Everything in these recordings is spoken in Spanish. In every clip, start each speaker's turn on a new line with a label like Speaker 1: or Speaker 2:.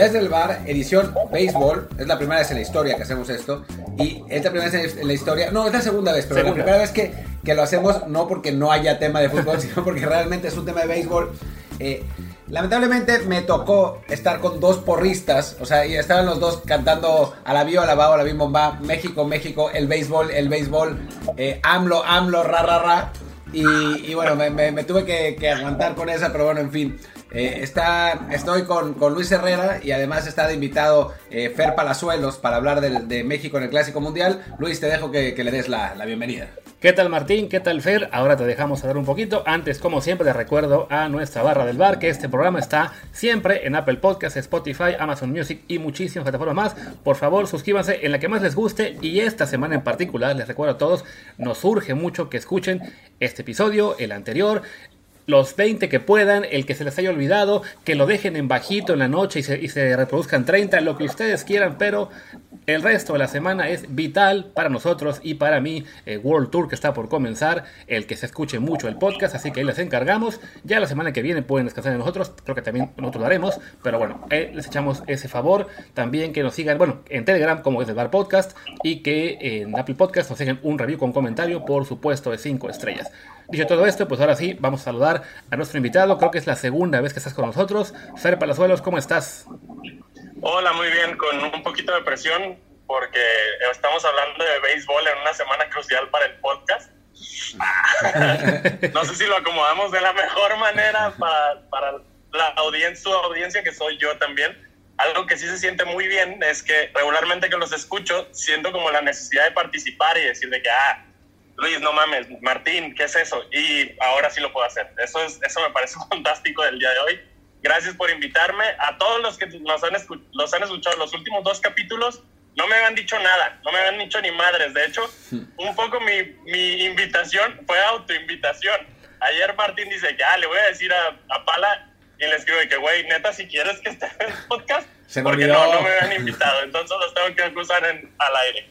Speaker 1: Desde el bar, edición béisbol. Es la primera vez en la historia que hacemos esto. Y es la primera vez en la historia. No, es la segunda vez, pero la primera vez que, que, lo hacemos no porque no haya tema de fútbol, sino porque realmente es un tema de béisbol. Eh, lamentablemente me tocó estar con dos porristas. O sea, y estaban los dos cantando a la vio, a la va, a la bomba. México, México, el béisbol, el béisbol. Eh, AMLO, AMLO, ra, ra, ra. Y, bueno, me, tuve que, que aguantar con esa, pero bueno, en fin. Eh, estoy con, Luis Herrera y además está invitado eh, Fer Palazuelos para hablar de, México en el Clásico Mundial. Luis, te dejo que, le des la, bienvenida.
Speaker 2: ¿Qué tal Martín? ¿Qué tal Fer? Ahora te dejamos hablar un poquito. Antes, como siempre, te recuerdo a nuestra barra del bar que este programa está siempre en Apple Podcasts, Spotify, Amazon Music y muchísimas plataformas más. Por favor, suscríbanse en la que más les guste y esta semana en particular, les recuerdo a todos, nos urge mucho que escuchen este episodio, el anterior, los 20 que puedan, el que se les haya olvidado, que lo dejen en bajito en la noche y se, reproduzcan 30, lo que ustedes quieran, pero el resto de la semana es vital para nosotros y para mí, el World Tour que está por comenzar, el que se escuche mucho el podcast, así que ahí les encargamos. Ya la semana que viene pueden descansar de nosotros, creo que también nosotros lo haremos, pero bueno, eh, les echamos ese favor. También que nos sigan, bueno, en Telegram como es el Bar Podcast y que en Apple Podcast nos dejen un review con comentario, por supuesto, de 5 estrellas. Dicho todo esto, pues ahora sí, vamos a saludar a nuestro invitado. Creo que es la segunda vez que estás con nosotros. Fer Palazuelos, ¿cómo estás?
Speaker 3: Hola, muy bien, con un poquito de presión porque estamos hablando de béisbol en una semana crucial para el podcast. no sé si lo acomodamos de la mejor manera para, para la audiencia, su audiencia, que soy yo también. Algo que sí se siente muy bien es que regularmente que los escucho, siento como la necesidad de participar y decir de que, ah, Luis, no mames, Martín, ¿qué es eso? Y ahora sí lo puedo hacer. Eso, es, eso me parece fantástico del día de hoy. Gracias por invitarme. A todos los que nos han, los han escuchado los últimos dos capítulos, no me habían dicho nada, no me habían dicho ni madres. De hecho, un poco mi, mi invitación fue autoinvitación. Ayer Martín dice que, ah, le voy a decir a, a Pala y le escribo de que, güey, neta, si quieres que esté en el podcast, porque no, no me habían invitado. Entonces los tengo que acusar en, al aire.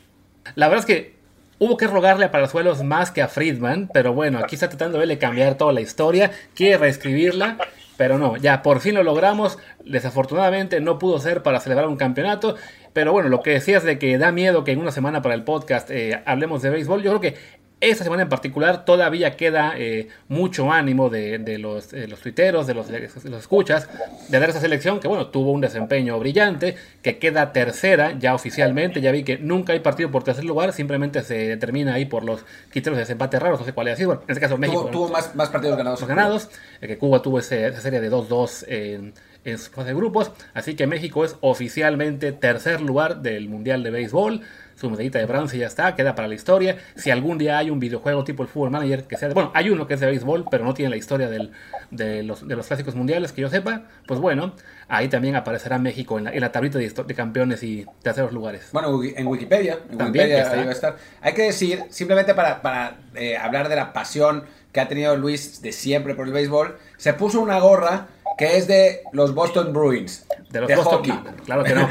Speaker 2: La verdad es que Hubo que rogarle a Palazuelos más que a Friedman, pero bueno, aquí está tratando de cambiar toda la historia, quiere reescribirla, pero no, ya por fin lo logramos. Desafortunadamente no pudo ser para celebrar un campeonato, pero bueno, lo que decías de que da miedo que en una semana para el podcast eh, hablemos de béisbol, yo creo que esta semana en particular todavía queda eh, mucho ánimo de, los, los, tuiteros, de los, los, escuchas, de dar esa selección que bueno, tuvo un desempeño brillante, que queda tercera ya oficialmente, ya vi que nunca hay partido por tercer lugar, simplemente se determina ahí por los criterios de desempate raros, no sé cuál es bueno, en este caso México.
Speaker 1: Tuvo, más, más, partidos ganados.
Speaker 2: ganados, que Cuba tuvo esa serie de 2-2 en, en su fase de grupos, así que México es oficialmente tercer lugar del Mundial de Béisbol su medallita de bronce ya está, queda para la historia. Si algún día hay un videojuego tipo el Football Manager que sea de, bueno, hay uno que es de béisbol, pero no tiene la historia de, los, de los clásicos mundiales que yo sepa, pues bueno, ahí también aparecerá México en la, tablita de, de, campeones y terceros lugares.
Speaker 1: Bueno, en Wikipedia, en también Wikipedia estar. Hay que decir, simplemente para, para eh, hablar de la pasión que ha tenido Luis de siempre por el béisbol, se puso una gorra que es de los Boston Bruins.
Speaker 2: De los hockey. Claro que no.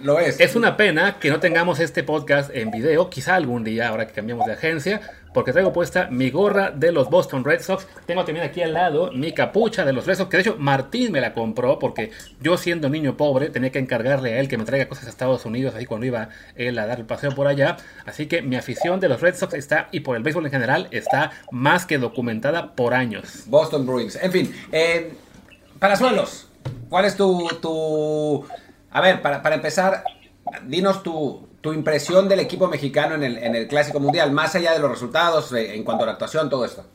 Speaker 1: Lo es.
Speaker 2: Es una pena que no tengamos este podcast en video, quizá algún día, ahora que cambiamos de agencia, porque traigo puesta mi gorra de los Boston Red Sox. Tengo también aquí al lado mi capucha de los Red Sox, que de hecho Martín me la compró, porque yo siendo niño pobre tenía que encargarle a él que me traiga cosas a Estados Unidos, ahí cuando iba él a dar el paseo por allá. Así que mi afición de los Red Sox está, y por el béisbol en general, está más que documentada por años.
Speaker 1: Boston Bruins. En fin, eh, Palazuelos, ¿cuál es tu, tu... A ver, para, para empezar, dinos tu, tu, impresión del equipo mexicano en el, en el Clásico Mundial, más allá de los resultados, eh, en cuanto a la actuación, todo esto.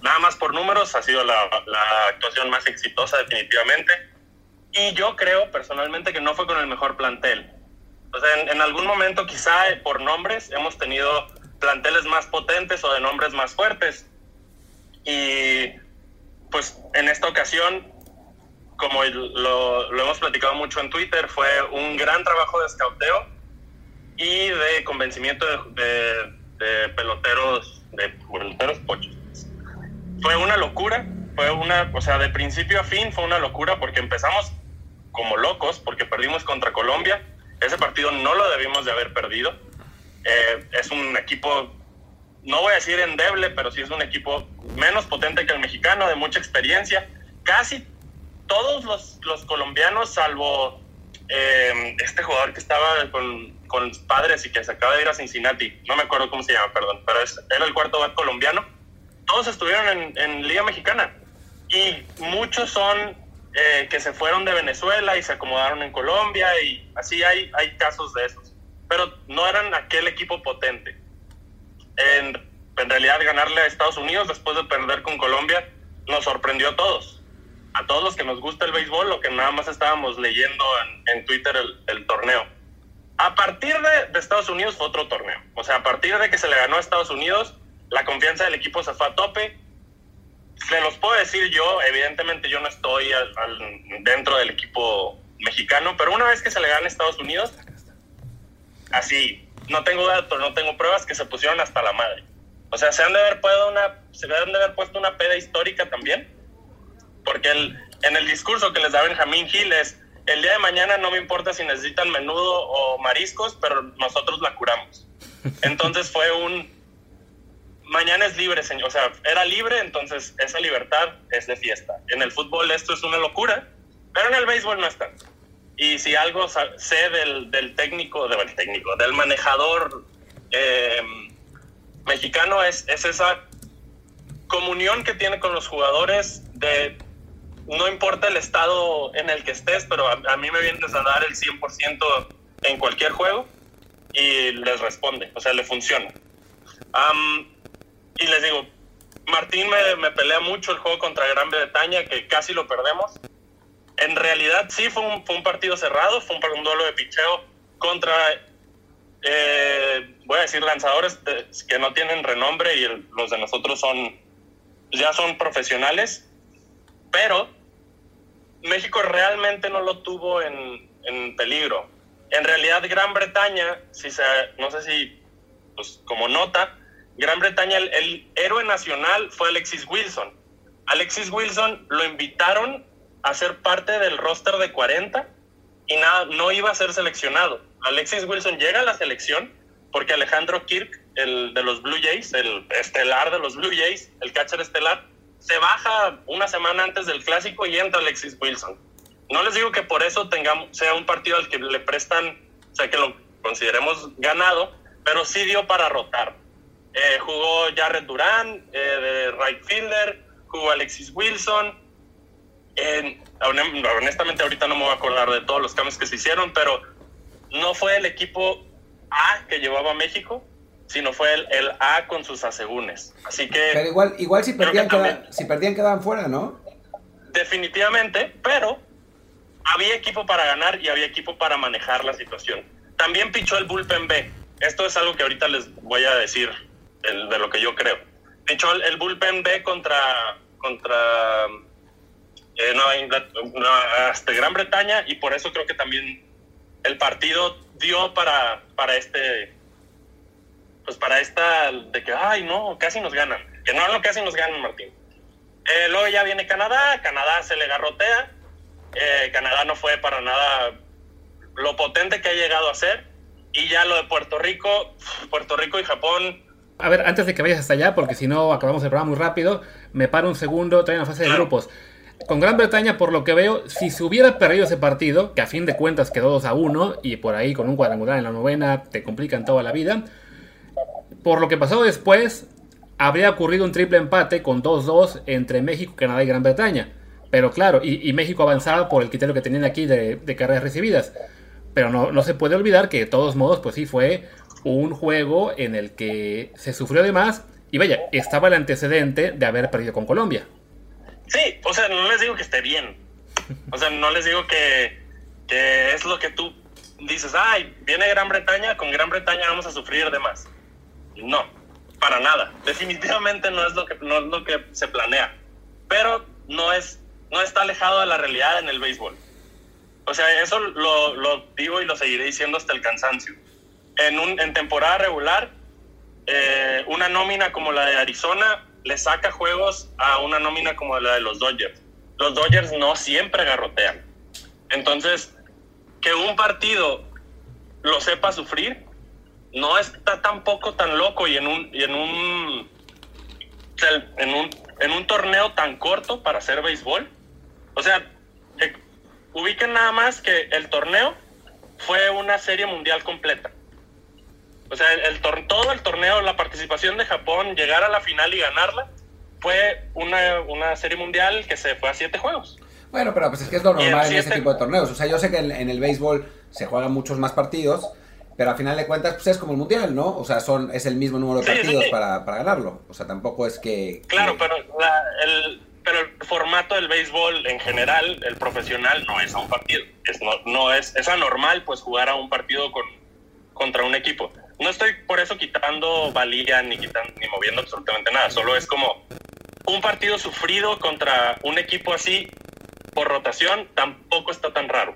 Speaker 3: Nada más por números, ha sido la, la actuación más exitosa definitivamente. Y yo creo personalmente que no fue con el mejor plantel. O sea, en, en, algún momento quizá eh, por nombres hemos tenido planteles más potentes o de nombres más fuertes. Y pues en esta ocasión, como lo, hemos platicado mucho en Twitter, fue un gran trabajo de escauteo y de convencimiento de, peloteros, de peloteros pochos. Fue una locura, fue una, o sea, de principio a fin fue una locura porque empezamos como locos, porque perdimos contra Colombia. Ese partido no lo debimos de haber perdido. Eh, es un equipo no voy a decir endeble, pero sí es un equipo menos potente que el mexicano, de mucha experiencia. Casi todos los, los colombianos, salvo eh, este jugador que estaba con, con padres y que se acaba de ir a Cincinnati, no me acuerdo cómo se llama, perdón, pero es, era el cuarto bat colombiano, todos estuvieron en, en Liga Mexicana y muchos son eh, que se fueron de Venezuela y se acomodaron en Colombia y así hay, hay casos de esos, pero no eran aquel equipo potente. En, en realidad ganarle a Estados Unidos después de perder con Colombia nos sorprendió a todos a todos los que nos gusta el béisbol, lo que nada más estábamos leyendo en, en Twitter el, el, torneo. A partir de, de, Estados Unidos fue otro torneo. O sea, a partir de que se le ganó a Estados Unidos, la confianza del equipo se fue a tope. Se los puedo decir yo, evidentemente yo no estoy al, al, dentro del equipo mexicano, pero una vez que se le gana a Estados Unidos, así, no tengo datos, no tengo pruebas que se pusieron hasta la madre. O sea, se han de haber, puesto una, se han de haber puesto una peda histórica también porque en el discurso que les da Benjamín Gil es, el día de mañana no me importa si necesitan menudo o mariscos, pero nosotros la curamos. Entonces fue un, mañana es libre, señor, o sea, era libre, entonces esa libertad es de fiesta. En el fútbol esto es una locura, pero en el béisbol no es. Y si algo sé del, del técnico, del técnico, del manejador eh, mexicano es, es esa comunión que tiene con los jugadores de no importa el estado en el que estés, pero a, a mí me vienes a dar el 100% en cualquier juego y les responde, o sea, le funciona. Um, y les digo, Martín me, me, pelea mucho el juego contra Gran Bretaña, que casi lo perdemos. En realidad sí fue un, fue un partido cerrado, fue un, un duelo de picheo contra, eh, voy a decir, lanzadores de, que no tienen renombre y los de nosotros son, ya son profesionales pero México realmente no lo tuvo en, en peligro. En realidad, Gran Bretaña, si se, no sé si, pues como nota, Gran Bretaña, el, el, héroe nacional fue Alexis Wilson. Alexis Wilson lo invitaron a ser parte del roster de 40 y nada, no iba a ser seleccionado. Alexis Wilson llega a la selección porque Alejandro Kirk, el de los Blue Jays, el estelar de los Blue Jays, el catcher estelar, se baja una semana antes del clásico y entra Alexis Wilson. No les digo que por eso tengamos, sea un partido al que le prestan, o sea, que lo consideremos ganado, pero sí dio para rotar. Eh, jugó Jared Durán, eh, de right fielder, jugó Alexis Wilson. Eh, honestamente, ahorita no me voy a acordar de todos los cambios que se hicieron, pero no fue el equipo A que llevaba a México, sino fue el, el, A con sus asegúnes. Así que.
Speaker 1: Pero igual, igual si perdían, quedaban, si perdían quedaban fuera, ¿no?
Speaker 3: Definitivamente, pero había equipo para ganar y había equipo para manejar la situación. También pichó el bullpen B. Esto es algo que ahorita les voy a decir el, de lo que yo creo. Pichó el, el bullpen B contra, contra eh, Nueva Inglaterra, este, Gran Bretaña y por eso creo que también el partido dio para, para este pues para esta de que, ay, no, casi nos ganan. Que no, no, casi nos ganan, Martín. Eh, luego ya viene Canadá, Canadá se le garrotea. Eh, Canadá no fue para nada lo potente que ha llegado a ser. Y ya lo de Puerto Rico, Puerto Rico y Japón.
Speaker 2: A ver, antes de que vayas hasta allá, porque si no acabamos el programa muy rápido, me paro un segundo, trae una fase de grupos. Con Gran Bretaña, por lo que veo, si se hubiera perdido ese partido, que a fin de cuentas quedó 2 a 1, y por ahí con un cuadrangular en la novena te complican toda la vida, por lo que pasó después, habría ocurrido un triple empate con 2-2 entre México, Canadá y Gran Bretaña. Pero claro, y, México avanzaba por el criterio que tenían aquí de, de carreras recibidas. Pero no, no, se puede olvidar que de todos modos, pues sí, fue un juego en el que se sufrió de más. Y vaya, estaba el antecedente de haber perdido con Colombia.
Speaker 3: Sí, o sea, no les digo que esté bien. O sea, no les digo que, que es lo que tú dices, ay, viene Gran Bretaña, con Gran Bretaña vamos a sufrir de más. No, para nada. Definitivamente no es lo que, no es lo que se planea. Pero no, es, no está alejado de la realidad en el béisbol. O sea, eso lo, lo digo y lo seguiré diciendo hasta el cansancio. En, un, en temporada regular, eh, una nómina como la de Arizona le saca juegos a una nómina como la de los Dodgers. Los Dodgers no siempre garrotean. Entonces, que un partido lo sepa sufrir no está tampoco tan loco y en un y en un en un en un torneo tan corto para hacer béisbol. O sea, ubiquen nada más que el torneo fue una serie mundial completa. O sea, el, todo el torneo, la participación de Japón, llegar a la final y ganarla, fue una, una serie mundial que se fue a siete juegos.
Speaker 1: Bueno, pero pues es que es lo normal en este tipo de torneos. O sea, yo sé que en, el béisbol se juegan muchos más partidos, pero a final de cuentas pues es como el mundial, ¿no? O sea, son es el mismo número de partidos Para, para, ganarlo. O sea, tampoco es que...
Speaker 3: Claro, pero el, pero el formato del béisbol en general, el profesional, no es a un partido. Es, no, no es, es anormal pues jugar a un partido con, contra un equipo. No estoy por eso quitando valía ni quitando ni moviendo absolutamente nada. Solo es como un partido sufrido contra un equipo así por rotación tampoco está tan raro.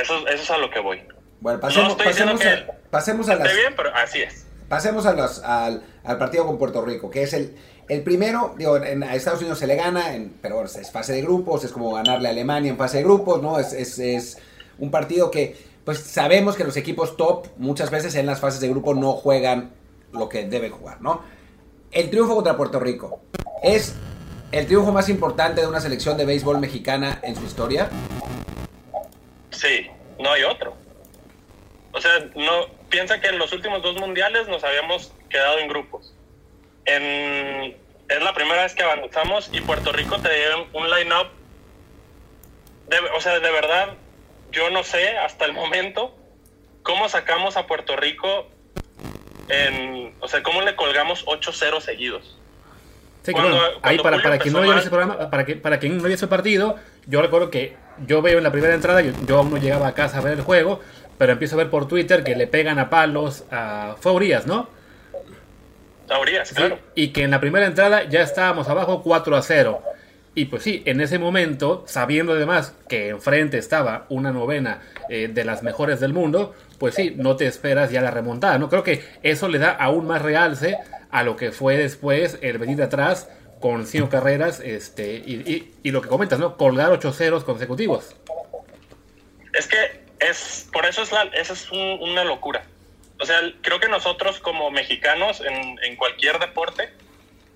Speaker 3: Eso, eso es a lo que voy.
Speaker 1: Bueno, pasemos, pasemos, a, pasemos a las,
Speaker 3: bien, pero así es.
Speaker 1: Pasemos a los, al, al partido con Puerto Rico, que es el, el primero, digo, en, a Estados Unidos se le gana, en, pero es fase de grupos, es como ganarle a Alemania en fase de grupos, ¿no? Es, es, es, un partido que, pues sabemos que los equipos top muchas veces en las fases de grupo no juegan lo que deben jugar, ¿no? El triunfo contra Puerto Rico es el triunfo más importante de una selección de béisbol mexicana en su historia.
Speaker 3: Sí, no hay otro. O sea, no piensa que en los últimos dos mundiales nos habíamos quedado en grupos es la primera vez que avanzamos y Puerto Rico te dio un line-up. O sea, de verdad, yo no sé hasta el momento cómo sacamos a Puerto Rico en. O sea, cómo le colgamos 8-0 seguidos.
Speaker 2: Sí, ahí para, para quien no vio ese programa, para, que, para quien no vio ese partido, yo recuerdo que yo veo en la primera entrada, yo, yo, aún no llegaba a casa a ver el juego, pero empiezo a ver por Twitter que le pegan a palos a Faurías, ¿no? y que en la primera entrada ya estábamos abajo 4 a 0. Y pues sí, en ese momento, sabiendo además que enfrente estaba una novena eh, de las mejores del mundo, pues sí, no te esperas ya la remontada, ¿no? Creo que eso le da aún más realce a lo que fue después el venir de atrás con cinco carreras este, y, lo que comentas, ¿no? Colgar ocho ceros consecutivos.
Speaker 3: Es que es, por eso es, la, eso es una locura o sea, creo que nosotros como mexicanos en, cualquier deporte,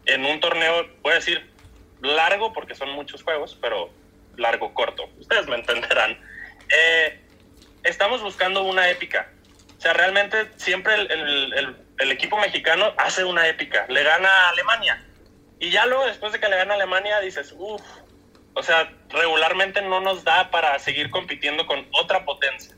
Speaker 3: en un torneo, voy decir largo porque son muchos juegos, pero largo, corto, ustedes me entenderán, eh, estamos buscando una épica. O sea, realmente siempre el, equipo mexicano hace una épica, le gana a Alemania. Y ya luego, después de que le gana a Alemania, dices, uff, o sea, regularmente no nos da para seguir compitiendo con otra potencia.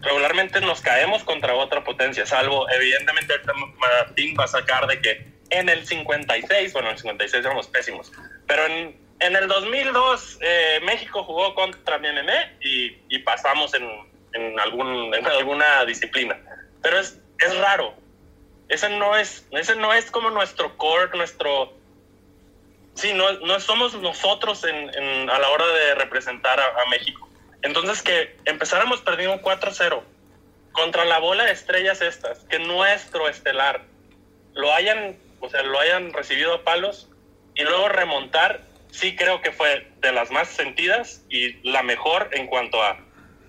Speaker 3: Regularmente nos caemos contra otra potencia, salvo evidentemente Martín va a sacar de que en el 56, bueno, en el 56 éramos pésimos, pero en, en el 2002 eh, México jugó contra BNN y, y pasamos en, en, algún, en alguna disciplina. Pero es, es raro. Ese no es, ese no es como nuestro core, nuestro... Sí, no, no somos nosotros en, a la hora de representar a México. Entonces que empezáramos perdiendo 4-0 contra la bola de estrellas estas, que nuestro estelar lo hayan, o sea, lo hayan recibido a palos y luego remontar, sí creo que fue de las más sentidas y la mejor en cuanto a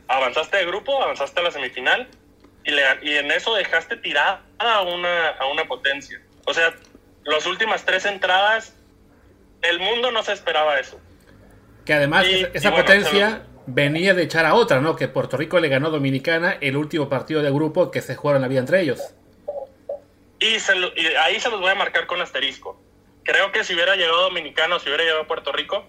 Speaker 3: avanzaste de grupo, avanzaste a la semifinal y, le, y en eso dejaste tirada a una, a una potencia. O sea, las últimas tres entradas, el mundo no se esperaba eso.
Speaker 2: Que además esa potencia venía de echar a otra, ¿no? Que Puerto Rico le ganó a Dominicana el último partido de grupo que se jugaron la vida entre ellos.
Speaker 3: Y, ahí se los voy a marcar con asterisco. Creo que si hubiera llegado Dominicana o si hubiera llegado a Puerto Rico,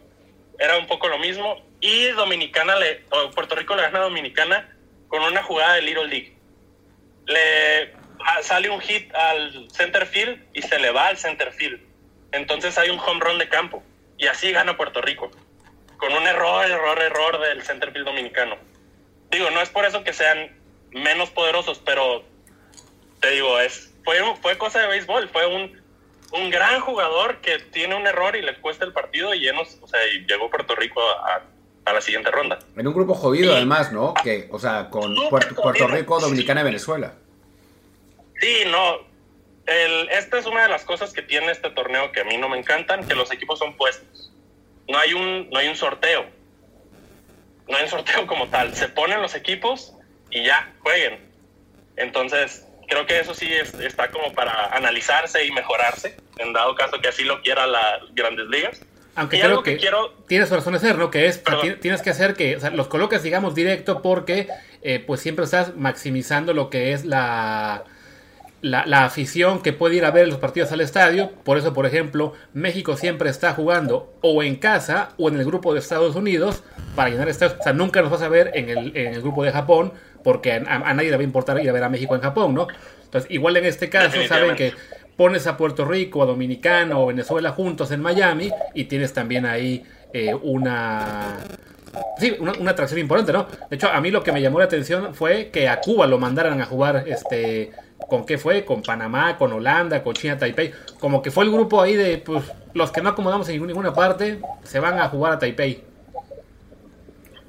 Speaker 3: era un poco lo mismo. Y Dominicana le, Puerto Rico le gana Dominicana con una jugada de Little League. Le sale un hit al center field y se le va al center field. Entonces hay un home run de campo. Y así gana Puerto Rico con un error, error, error del centerfield dominicano. Digo, no es por eso que sean menos poderosos, pero te digo, es fue, fue cosa de béisbol, fue un, un gran jugador que tiene un error y le cuesta el partido y, llenos, o sea, y llegó Puerto Rico a, a, la siguiente ronda.
Speaker 1: En un grupo jodido además, ¿no? Que, o sea, con Puerto, Rico, Dominicana y Venezuela.
Speaker 3: Sí, no. El, esta es una de las cosas que tiene este torneo que a mí no me encantan, que los equipos son puestos no hay un, no hay un sorteo. No hay un sorteo como tal. Se ponen los equipos y ya, jueguen. Entonces, creo que eso sí está como para analizarse y mejorarse, en dado caso que así lo quiera las grandes ligas.
Speaker 2: Aunque creo que, tienes razón de ser, ¿no? Que es, tienes que hacer que los coloques, digamos, directo porque eh, pues siempre estás maximizando lo que es la, la, afición que puede ir a ver los partidos al estadio. Por eso, por ejemplo, México siempre está jugando o en casa o en el grupo de Estados Unidos para llenar estadios. O sea, nunca nos vas a ver en el, en el grupo de Japón porque a, a, nadie le va a importar ir a ver a México en Japón, ¿no? Entonces, igual en este caso, saben que pones a Puerto Rico, a Dominicano o Venezuela juntos en Miami y tienes también ahí eh, una... Sí, una, atracción importante, ¿no? De hecho, a mí lo que me llamó la atención fue que a Cuba lo mandaran a jugar, este, ¿con qué fue? Con Panamá, con Holanda, con China, Taipei. Como que fue el grupo ahí de, pues, los que no acomodamos en ninguna parte, se van a jugar a Taipei.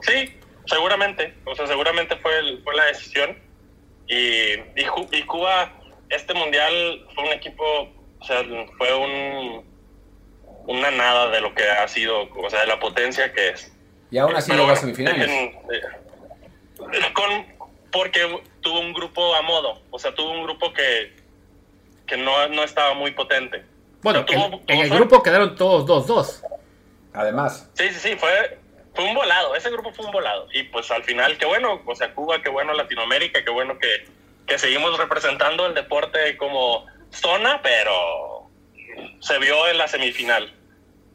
Speaker 3: Sí, seguramente. O sea, seguramente fue, fue la decisión. Y, y Cuba este mundial fue un equipo, o sea, fue un, una nada de lo que ha sido, o sea, de la potencia que es.
Speaker 1: Y aún así llegó a semifinales.
Speaker 3: Eh, con, porque tuvo un grupo a modo, o sea, tuvo un grupo que, que no, no estaba muy potente.
Speaker 2: Bueno, en el grupo quedaron todos 2-2.
Speaker 1: Además.
Speaker 3: Sí, sí, sí, fue, fue un volado, ese grupo fue un volado. Y pues al final, qué bueno, o sea, Cuba, qué bueno Latinoamérica, qué bueno que que seguimos representando el deporte como zona, pero se vio en la semifinal.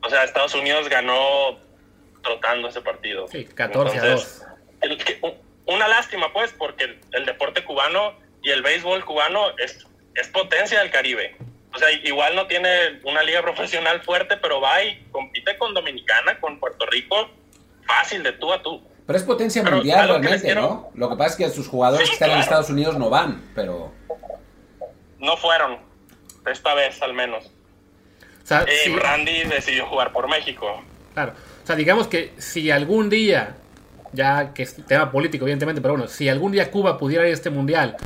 Speaker 3: O sea, Estados Unidos ganó trotando ese partido.
Speaker 2: Sí, 14 a 2.
Speaker 3: una lástima, pues, porque el, deporte cubano y el béisbol cubano es, es potencia del Caribe. O sea, igual no tiene una liga profesional fuerte, pero va y compite con Dominicana, con Puerto Rico, fácil de tú a tú.
Speaker 1: Pero es potencia mundial realmente, ¿no? Lo que pasa es que sus jugadores que están en Estados Unidos no van, pero...
Speaker 3: No fueron, esta vez al menos. y Randy decidió jugar por México.
Speaker 2: Claro. O sea, digamos que si algún día, ya que es tema político evidentemente, pero bueno, si algún día Cuba pudiera ir a este mundial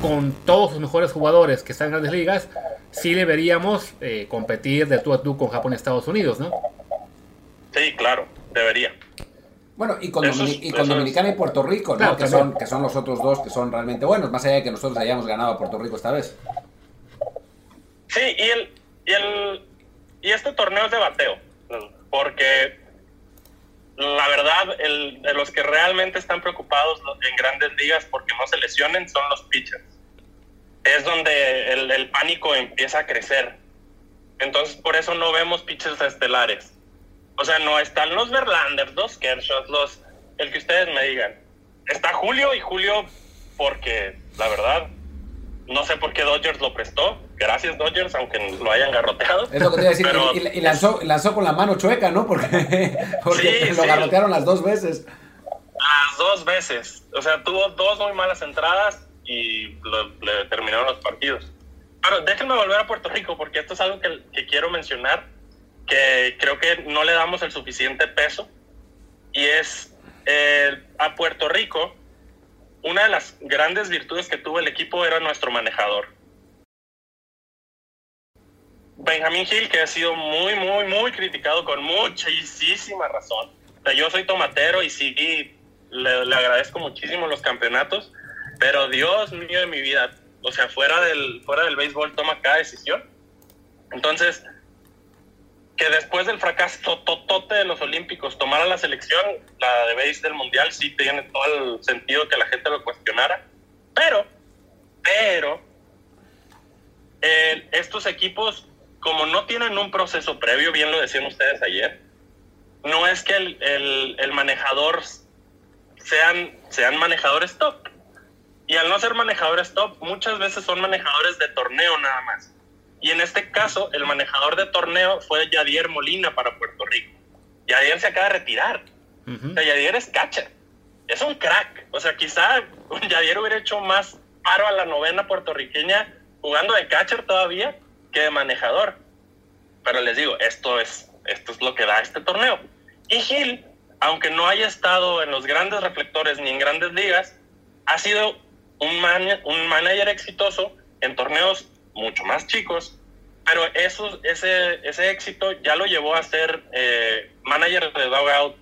Speaker 2: con todos sus mejores jugadores que están en grandes ligas, sí le veríamos eh, competir de tú a tú con Japón y Estados Unidos, ¿no?
Speaker 3: Sí, claro, debería.
Speaker 1: Bueno, y con, Dominicana y Puerto Rico, ¿no? que, son, que son los otros dos que son realmente buenos, más allá de que nosotros hayamos ganado a Puerto Rico esta vez.
Speaker 3: Sí, y, el, y, el, y este torneo es de bateo, porque la verdad, el, de los que realmente están preocupados en grandes ligas porque no se lesionen son los pitchers. Es donde el, el pánico empieza a crecer. Entonces, por eso no vemos pitchers estelares o sea, no están los Verlanders, los Kershaw, los. El que ustedes me digan. Está Julio y Julio, porque la verdad, no sé por qué Dodgers lo prestó. Gracias, Dodgers, aunque lo hayan garroteado.
Speaker 1: Es lo que te iba a decir. y, lanzó, lanzó, con la mano chueca, ¿no? Porque, porque lo garrotearon las dos veces.
Speaker 3: Las dos veces. O sea, tuvo dos muy malas entradas y le terminaron los partidos. Pero déjenme volver a Puerto Rico, porque esto es algo que, que quiero mencionar que creo que no le damos el suficiente peso y es eh, a Puerto Rico una de las grandes virtudes que tuvo el equipo era nuestro manejador. Benjamín Gil, que ha sido muy, muy, muy criticado con muchísima razón. yo soy tomatero y sí, le, le, agradezco muchísimo los campeonatos, pero Dios mío de mi vida, o sea, fuera del, fuera del béisbol toma cada decisión. Entonces, que después del fracaso totote de los Olímpicos tomara la selección, la de base del Mundial, sí tiene todo el sentido que la gente lo cuestionara. Pero, pero, estos equipos, como no tienen un proceso previo, bien lo decían ustedes ayer, no es que el, el manejador sean, sean manejadores top. Y al no ser manejadores top, muchas veces son manejadores de torneo nada más. Y en este caso, el manejador de torneo fue Yadier Molina para Puerto Rico. Yadier se acaba de retirar. O sea, Yadier es catcher. Es un crack. O sea, quizá Yadier hubiera hecho más paro a la novena puertorriqueña jugando de catcher todavía que de manejador. Pero les digo, esto es, esto es lo que da este torneo. Y Gil, aunque no haya estado en los grandes reflectores ni en grandes ligas, ha sido un, un manager exitoso en torneos mucho más chicos, pero eso, ese, ese éxito ya lo llevó a ser eh, manager de dugout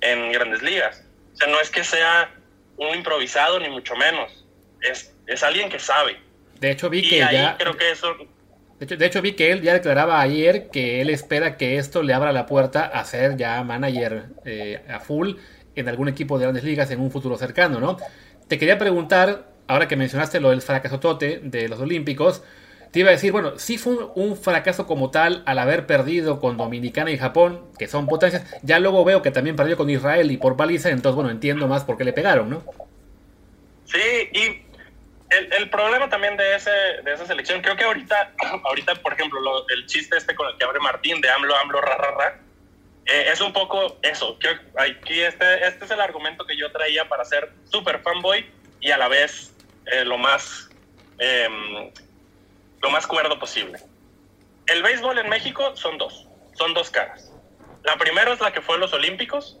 Speaker 3: en grandes ligas. O sea, no es que sea un improvisado, ni mucho menos. Es, es alguien que sabe.
Speaker 2: De hecho, vi que ya.
Speaker 3: Creo que eso.
Speaker 2: De hecho, de hecho, vi que él ya declaraba ayer que él espera que esto le abra la puerta a ser ya manager eh, a full en algún equipo de grandes ligas en un futuro cercano, ¿no? Te quería preguntar, ahora que mencionaste lo del fracaso tote de los Olímpicos, te iba a decir, bueno, sí fue un, fracaso como tal al haber perdido con Dominicana y Japón, que son potencias. Ya luego veo que también perdió con Israel y por baliza, entonces, bueno, entiendo más por qué le pegaron, ¿no?
Speaker 3: Sí, y el, problema también de, ese, de esa selección, creo que ahorita, ahorita por ejemplo, el chiste este con el que abre Martín de AMLO, AMLO, ra, ra, ra, eh, es un poco eso. que aquí este, este es el argumento que yo traía para ser super fanboy y a la vez eh, lo más em, lo más cuerdo posible. El béisbol en México son dos, son dos caras. La primera es la que fue los Olímpicos,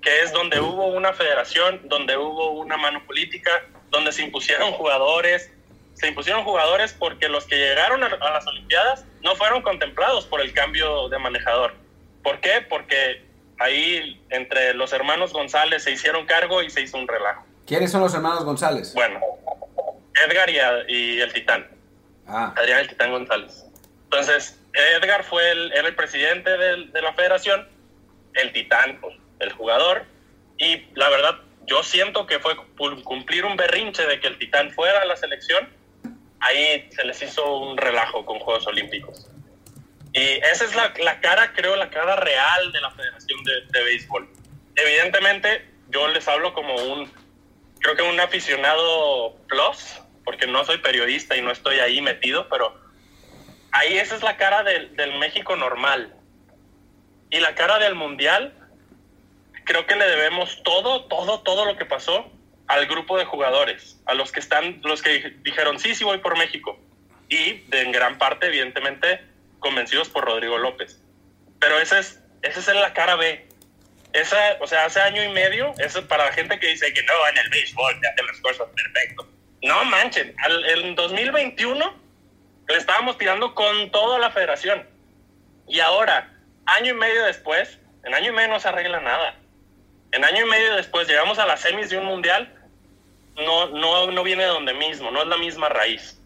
Speaker 3: que es donde hubo una federación, donde hubo una mano política, donde se impusieron jugadores, se impusieron jugadores porque los que llegaron a, las Olimpiadas no fueron contemplados por el cambio de manejador. ¿Por qué? Porque ahí entre los hermanos González se hicieron cargo y se hizo un relajo.
Speaker 1: ¿Quiénes son los hermanos González?
Speaker 3: Bueno, Edgar y, el Titán. Ah. Adrián el Titán González. Entonces, Edgar fue el, era el presidente de, la federación, el Titán, pues, el jugador, y la verdad yo siento que fue cumplir un berrinche de que el Titán fuera a la selección, ahí se les hizo un relajo con Juegos Olímpicos. Y esa es la, la cara, creo, la cara real de la Federación de, de, Béisbol. Evidentemente, yo les hablo como un, creo que un aficionado plus, porque no soy periodista y no estoy ahí metido, pero ahí esa es la cara del, del México normal. Y la cara del Mundial, creo que le debemos todo, todo, todo lo que pasó al grupo de jugadores, a los que están, los que dijeron sí, sí voy por México y de en gran parte, evidentemente, convencidos por Rodrigo López. Pero esa es, esa es la cara B. Esa, o sea, hace año y medio, eso es para la gente que dice que no, en el béisbol te hacen las cosas perfecto. No manchen, en 2021 le estábamos tirando con toda la federación. Y ahora, año y medio después, en año y medio no se arregla nada en año y medio después llegamos a las semis de un mundial, no, no, no viene de donde mismo, no es la misma raíz.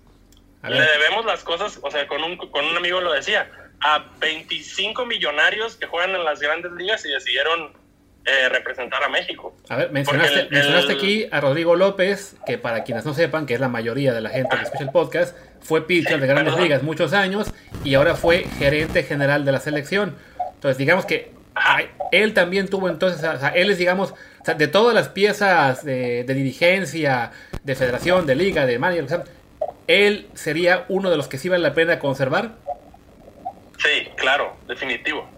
Speaker 3: Le debemos las cosas, o sea, con un, con un amigo lo decía, a 25 millonarios que juegan en las grandes ligas y decidieron eh, representar a México.
Speaker 2: A ver, mencionaste, mencionaste aquí a Rodrigo López, que para quienes no sepan, que es la mayoría de la gente que escucha el podcast, fue pitcher de grandes ligas muchos años y ahora fue gerente general de la selección. Entonces, digamos que él también tuvo entonces, o sea, él es, digamos, de todas las piezas de, dirigencia, de federación, de liga, de manager, él sería uno de los que sí vale la pena conservar.
Speaker 3: Sí, claro, definitivo.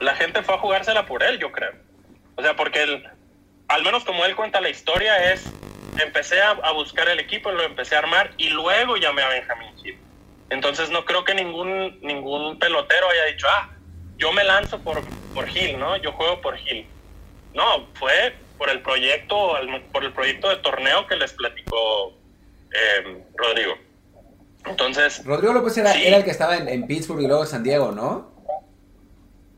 Speaker 3: La gente fue a jugársela por él, yo creo. O sea, porque él, al menos como él cuenta la historia, es, empecé a, buscar el equipo, lo empecé a armar y luego llamé a Benjamín Gil. Entonces no creo que ningún, ningún pelotero haya dicho, ah, yo me lanzo por, por Gil, ¿no? Yo juego por Gil. No, fue por el proyecto, por el proyecto de torneo que les platicó em, Rodrigo. Entonces.
Speaker 1: Rodrigo López era, era el que estaba en, Pittsburgh y luego en San Diego, ¿no?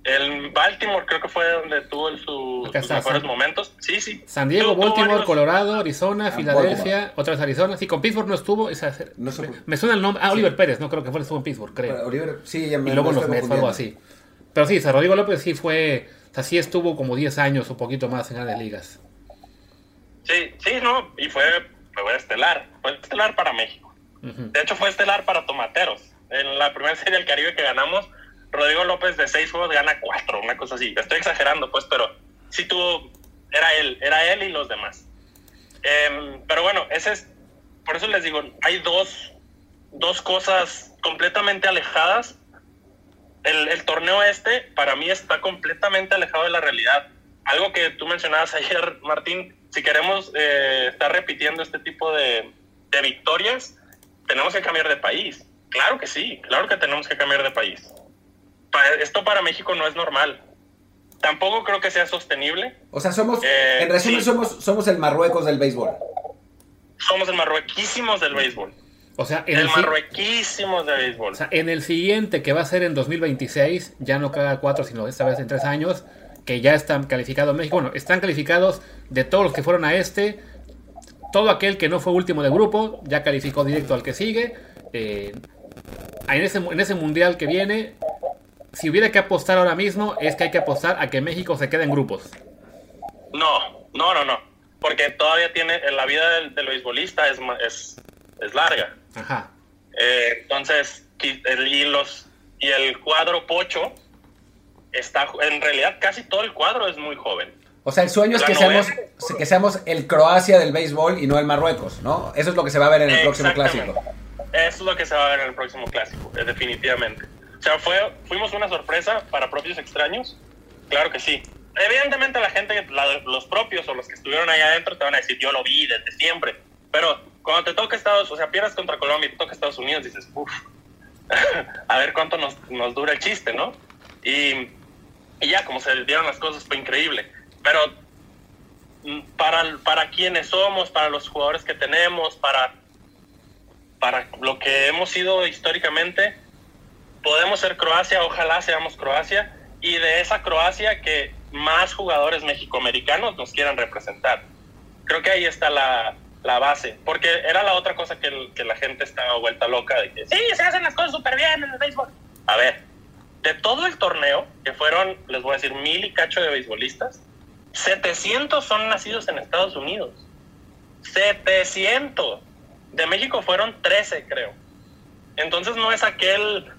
Speaker 3: El Baltimore creo que fue donde tuvo sus mejores momentos. Sí, sí.
Speaker 2: San Diego, Baltimore, Colorado, Arizona, ah, Filadelfia, otra vez Arizona. Sí, con Pittsburgh no estuvo. Esa, me suena el nombre. Ah, Oliver Pérez, no creo que fue estuvo en Pittsburgh, creo.
Speaker 1: Oliver, sí, ya me
Speaker 2: Y luego los Mets, algo así. Pero sí, Rodrigo López sí fue, o sea, sí estuvo como 10 años o poquito más en grandes ligas.
Speaker 3: Sí, sí, no, y fue, fue estelar, fue estelar para México. De hecho, fue estelar para Tomateros. En la primera serie del Caribe que ganamos, Rodrigo López de seis juegos gana cuatro, una cosa así. Estoy exagerando, pues, pero sí tuvo, era él, era él y los demás. Em, pero bueno, ese es, por eso les digo, hay dos, dos cosas completamente alejadas el, torneo este para mí está completamente alejado de la realidad. Algo que tú mencionabas ayer, Martín, si queremos eh, estar repitiendo este tipo de, victorias, tenemos que cambiar de país. Claro que sí, claro que tenemos que cambiar de país. Esto para México no es normal. Tampoco creo que sea sostenible.
Speaker 1: O sea, somos, eh, en resumen, somos, somos el Marruecos del béisbol.
Speaker 3: Somos el marruequísimos del béisbol.
Speaker 2: O sea, en
Speaker 3: el, marruequísimo de béisbol.
Speaker 2: O sea, en el siguiente, que va a ser en 2026, ya no cada cuatro, sino esta vez en tres años, que ya están calificados México. Bueno, están calificados de todos los que fueron a este. Todo aquel que no fue último de grupo ya calificó directo al que sigue. Eh, en ese, en ese mundial que viene, si hubiera que apostar ahora mismo, es que hay que apostar a que México se quede en grupos.
Speaker 3: No, no, no, no. Porque todavía tiene, la vida del, del beisbolista es, es, es larga.
Speaker 2: Ajá.
Speaker 3: Eh, entonces, y, los, y el cuadro Pocho está, en realidad casi todo el cuadro es muy joven.
Speaker 1: O sea, el sueño es que seamos, que seamos el Croacia del béisbol y no el Marruecos, ¿no? Eso es lo que se va a ver en el próximo clásico.
Speaker 3: Eso es lo que se va a ver en el próximo clásico, definitivamente. O sea, fue, fuimos una sorpresa para propios extraños. Claro que sí. Evidentemente la gente, los propios o los que estuvieron ahí adentro te van a decir, yo lo vi desde siempre. Pero cuando te toca Estados, o sea, pierdas contra Colombia y te toca Estados Unidos, dices, uff, a ver cuánto nos, nos, dura el chiste, ¿no? Y, y, ya, como se dieron las cosas, fue increíble. Pero mm, para, para quienes somos, para los jugadores que tenemos, para, para lo que hemos sido históricamente, podemos ser Croacia, ojalá seamos Croacia, y de esa Croacia que más jugadores mexicoamericanos nos quieran representar. Creo que ahí está la, la base, porque era la otra cosa que, que, la gente estaba vuelta loca de que sí, se hacen las cosas súper bien en el béisbol. A ver, de todo el torneo, que fueron, les voy a decir, mil y cacho de beisbolistas, 700 son nacidos en Estados Unidos. 700. De México fueron 13, creo. Entonces no es aquel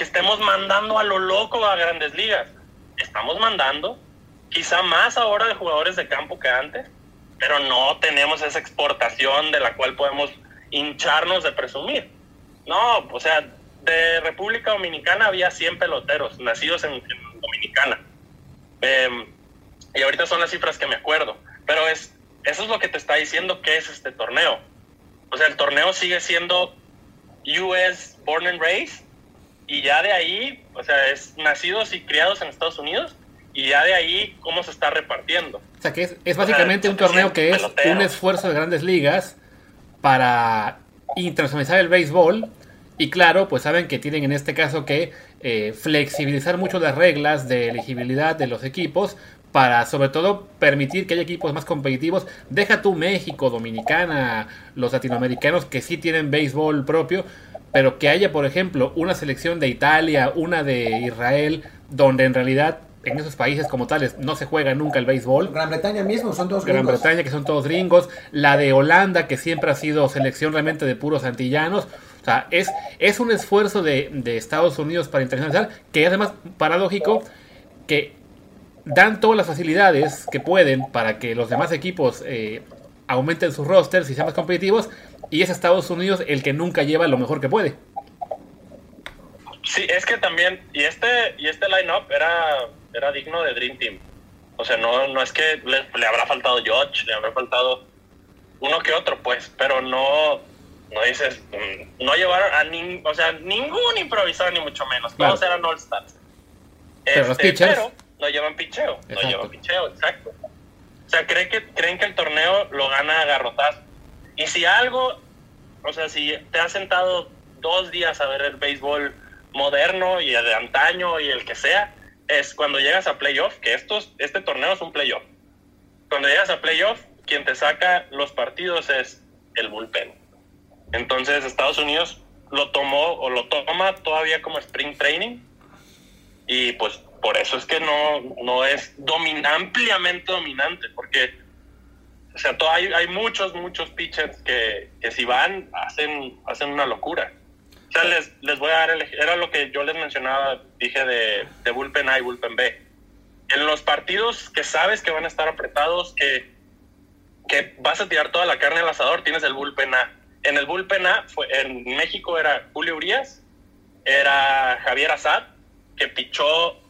Speaker 3: que estemos mandando a lo loco a grandes ligas. Estamos mandando, quizá más ahora de jugadores de campo que antes, pero no tenemos esa exportación de la cual podemos hincharnos de presumir. No, o sea, de República Dominicana había 100 peloteros nacidos en, Dominicana. Em, y ahorita son las cifras que me acuerdo. Pero es, eso es lo que te está diciendo que es este torneo. O sea, el torneo sigue siendo US Born and Raised. Y ya de ahí, o sea, es nacidos y criados en Estados Unidos y ya de ahí cómo se está repartiendo.
Speaker 2: O sea, que es, básicamente un torneo que es un esfuerzo de grandes ligas para internacionalizar el béisbol. Y claro, pues saben que tienen en este caso que eh, flexibilizar mucho las reglas de elegibilidad de los equipos para sobre todo permitir que haya equipos más competitivos. Deja tú México, Dominicana, los latinoamericanos que sí tienen béisbol propio, pero que haya, por ejemplo, una selección de Italia, una de Israel, donde en realidad en esos países como tales no se juega nunca el béisbol.
Speaker 1: Gran Bretaña mismo, son todos
Speaker 2: gringos. Gran Bretaña, que son todos gringos. La de Holanda, que siempre ha sido selección realmente de puros antillanos. O sea, es, es un esfuerzo de, Estados Unidos para internacionalizar, que es además paradójico que dan todas las facilidades que pueden para que los demás equipos eh, aumenten sus rosters y sean más competitivos, y es Estados Unidos el que nunca lleva lo mejor que puede.
Speaker 3: Sí, es que también, y este, y este line-up era era digno de Dream Team. O sea, no, no es que le, habrá faltado George, le habrá faltado uno que otro, pues, pero no, no dices, mm, no llevaron a ningún, o sea, ningún improvisado ni mucho menos, todos eran All Stars.
Speaker 2: Pero, este,
Speaker 3: pero no llevan picheo, no llevan picheo, exacto. O sea, ¿creen que, creen que el torneo lo gana a garrotazo. Y si algo, o sea, si te has sentado dos días a ver el béisbol moderno y el de antaño y el que sea, es cuando llegas a playoff, que estos, este torneo es un playoff. Cuando llegas a playoff, quien te saca los partidos es el bullpen. Entonces Estados Unidos lo tomó o lo toma todavía como spring training y pues por eso es que no, no es ampliamente dominante, porque sea, hay, hay muchos, muchos pitchers que, que si van hacen, hacen una locura. O sea, les, les voy a dar el Era lo que yo les mencionaba, dije de, de bullpen A y bullpen B. En los partidos que sabes que van a estar apretados, que, que vas a tirar toda la carne al asador, tienes el bullpen A. En el bullpen A, fue, en México era Julio Urias, era Javier Azad, que pichó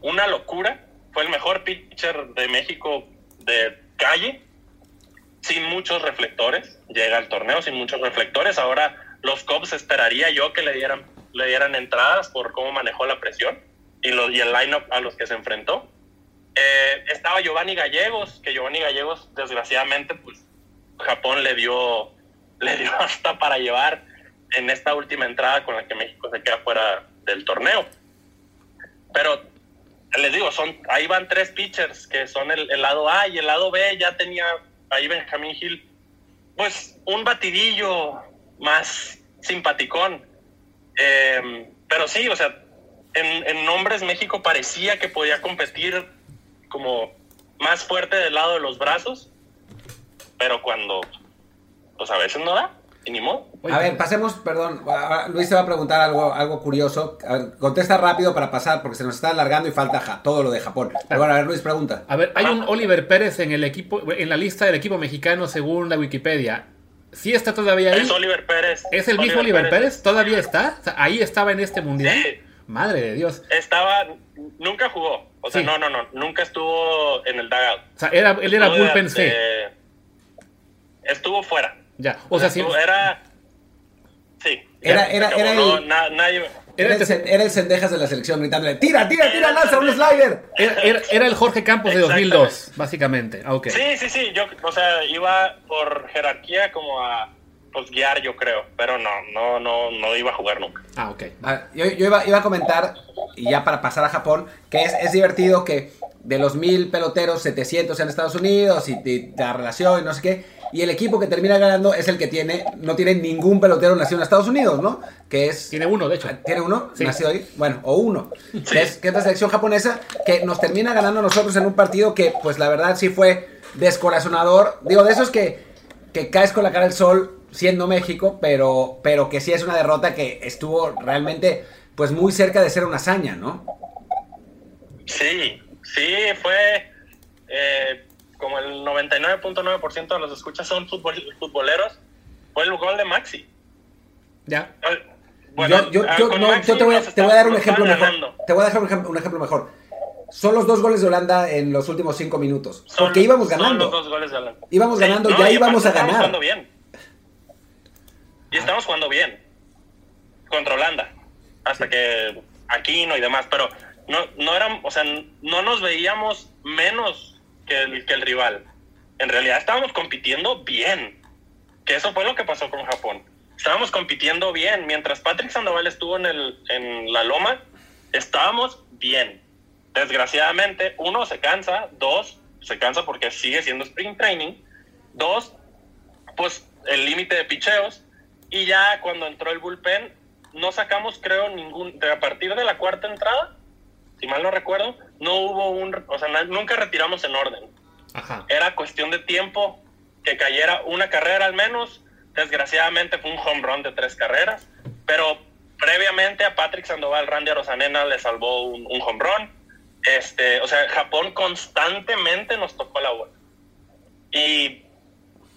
Speaker 3: una locura. Fue el mejor pitcher de México de calle, sin muchos reflectores. Llega al torneo sin muchos reflectores. Ahora los Cubs esperaría yo que le dieran, le dieran entradas por cómo manejó la presión y, los, y el lineup a los que se enfrentó. Eh, estaba Giovanni Gallegos, que Giovanni Gallegos, desgraciadamente, pues Japón le dio, le dio hasta para llevar en esta última entrada con la que México se queda fuera del torneo. Pero les digo, son, ahí van tres pitchers que son el, el lado A y el lado B ya tenía ahí Benjamín Hill, pues un batidillo más simpaticón. Em, pero sí, o sea, en, en nombres México parecía que podía competir como más fuerte del lado de los brazos, pero cuando, pues a veces no da, y ni modo.
Speaker 1: A ver, pasemos, perdón, Luis te va a preguntar algo, algo curioso. A ver, contesta rápido para pasar, porque se nos está alargando y falta ja- todo lo de Japón. Pero bueno, a ver, Luis, pregunta.
Speaker 2: A ver, hay un Oliver Pérez en el equipo, en la lista del equipo mexicano según la Wikipedia. ¿Sí está todavía ahí?
Speaker 3: Es Oliver Pérez.
Speaker 2: ¿Es el mismo Oliver Pérez? ¿Todavía está? O sea, ¿Ahí estaba en este mundial?
Speaker 3: Sí.
Speaker 2: Madre de Dios.
Speaker 3: Estaba, nunca jugó. O sea,
Speaker 2: Sí.
Speaker 3: no, no, no, nunca estuvo en el dugout.
Speaker 2: O sea, era, él era
Speaker 3: Estuvo de-
Speaker 2: bullpen C.
Speaker 3: de- estuvo fuera.
Speaker 2: Ya. O sea, sí.
Speaker 3: Estuvo- era. Sí.
Speaker 1: Era- era- era
Speaker 3: no,
Speaker 1: el-
Speaker 3: na- nadie.
Speaker 1: Era el, cen- era el Cendejas de la selección gritándole: ¡Tira, tira, tira, lanza un slider!
Speaker 2: Era, era- era el Jorge Campos de
Speaker 3: Exactamente.
Speaker 2: 2002, básicamente. Ah, ok.
Speaker 3: Sí, sí, sí. Yo, o sea, iba por jerarquía como a pues, guiar, yo creo. Pero no, no, no, no iba a jugar nunca.
Speaker 2: Ah, ok.
Speaker 1: A ver, yo, yo iba, iba a comentar, y ya para pasar a Japón, que es, es divertido que de los mil peloteros, 700 en Estados Unidos y, y la relación y no sé qué, y el equipo que termina ganando es el que tiene, no tiene ningún pelotero nacido en Estados Unidos, ¿no? Que es...
Speaker 2: Tiene uno, de hecho.
Speaker 1: ¿Tiene uno?
Speaker 2: Sí.
Speaker 1: ¿Nacido ahí? Bueno, o uno. Que, es, que es la selección japonesa que nos termina ganando a nosotros en un partido que, pues la verdad sí fue descorazonador. Digo, de esos que, que caes con la cara al sol siendo México, pero, pero que sí es una derrota que estuvo realmente, pues muy cerca de ser una hazaña, ¿no?
Speaker 3: Sí, sí, fue eh, como el 99.9% de los escuchas son futbol- futboleros. Fue el gol de Maxi.
Speaker 2: Ya.
Speaker 3: Bueno,
Speaker 1: yo, yo, yo-
Speaker 3: con
Speaker 1: no,
Speaker 3: Maxi
Speaker 1: yo te voy, a, te voy a dar un ejemplo mejor.
Speaker 3: ganando.
Speaker 1: Te voy a dejar un ejemplo, un ejemplo mejor. Son los dos goles de Holanda en los últimos cinco minutos.
Speaker 3: Son-
Speaker 1: porque íbamos
Speaker 3: son
Speaker 1: ganando.
Speaker 3: los dos goles de Holanda.
Speaker 1: Íbamos ganando, ya
Speaker 3: y aparte
Speaker 1: íbamos a ganar.
Speaker 3: jugando bien. Y estamos jugando bien. Contra Holanda. Hasta que Aquino y demás. Pero no, no eran, o sea, no nos veíamos menos que el, que el rival. En realidad estábamos compitiendo bien. Que eso fue lo que pasó con Japón. Estábamos compitiendo bien. Mientras Patrick Sandoval estuvo en, el, en la loma, estábamos bien. Desgraciadamente, uno se cansa, dos, se cansa porque sigue siendo sprint training, dos, pues el límite de picheos, y ya cuando entró el bullpen, no sacamos, creo, ningún, a partir de la cuarta entrada, si mal no recuerdo, no hubo un, o sea, nunca retiramos en orden.
Speaker 2: Ajá.
Speaker 3: Era cuestión de tiempo que cayera una carrera al menos. Desgraciadamente fue un home run de tres carreras, pero previamente a Patrick Sandoval, Randy Arosanena le salvó un, un home run. Este, o sea, Japón constantemente nos tocó la bola. Y,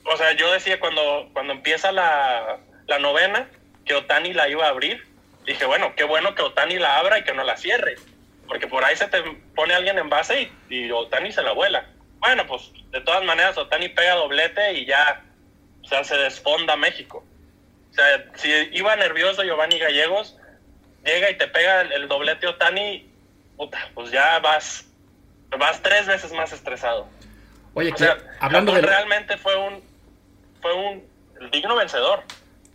Speaker 3: o sea, yo decía cuando, cuando empieza la, la novena que Otani la iba a abrir, dije, bueno, qué bueno que Otani la abra y que no la cierre, porque por ahí se te pone alguien en base y, y Otani se la vuela. Bueno, pues de todas maneras Otani pega doblete y ya, o sea, se desfonda México. O sea, si iba nervioso Giovanni Gallegos, llega y te pega el, el doblete Otani, puta, pues ya vas, vas tres veces más estresado.
Speaker 2: Oye,
Speaker 3: O sea,
Speaker 2: hablando de...
Speaker 3: realmente fue un, fue un digno vencedor.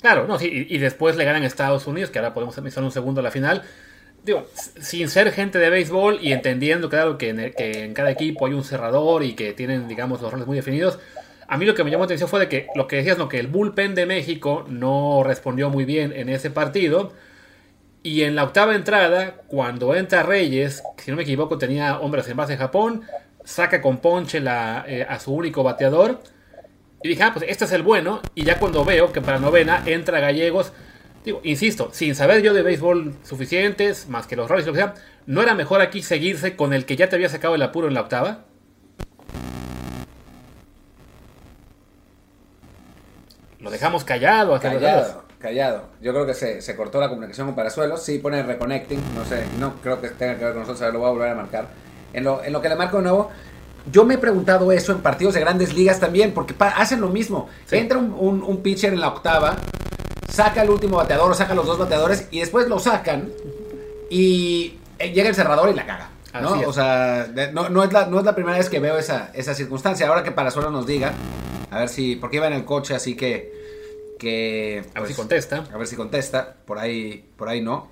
Speaker 2: Claro, no, sí, y, y después le ganan a Estados Unidos, que ahora podemos analizar un segundo a la final. Digo, sin ser gente de béisbol y entendiendo, claro, que en, que en cada equipo hay un cerrador y que tienen, digamos, los roles muy definidos. A mí lo que me llamó la atención fue de que lo que decías, no, que el bullpen de México no respondió muy bien en ese partido. Y en la octava entrada, cuando entra Reyes, si no me equivoco, tenía hombres en base de Japón, saca con ponche la, eh, a su único bateador. Y dije, ah, pues este es el bueno. Y ya cuando veo que para novena entra Gallegos, digo, insisto, sin saber yo de béisbol suficientes, más que los roles lo que sea, ¿no era mejor aquí seguirse con el que ya te había sacado el apuro en la octava? Lo dejamos callado. hasta.
Speaker 1: Callado, callado. Yo creo que se, se cortó la comunicación con Parazuelos. Sí, pone reconnecting. No sé, no creo que tenga que ver con nosotros. Lo voy a volver a marcar. En lo, en lo que le marco de nuevo, yo me he preguntado eso en partidos de grandes ligas también, porque hacen lo mismo.
Speaker 2: Sí.
Speaker 1: Entra un, un- un pitcher en la octava, saca el último bateador o saca los dos bateadores y después lo sacan y eh, llega el cerrador y la caga. ¿no? O sea, no, no es la, no es la primera vez que veo esa, esa circunstancia. Ahora que Parazuelos nos diga, a ver si, porque iba en el coche, así que... que
Speaker 2: A ver si
Speaker 1: pues,
Speaker 2: contesta.
Speaker 1: a ver si contesta. Por ahí, por ahí no.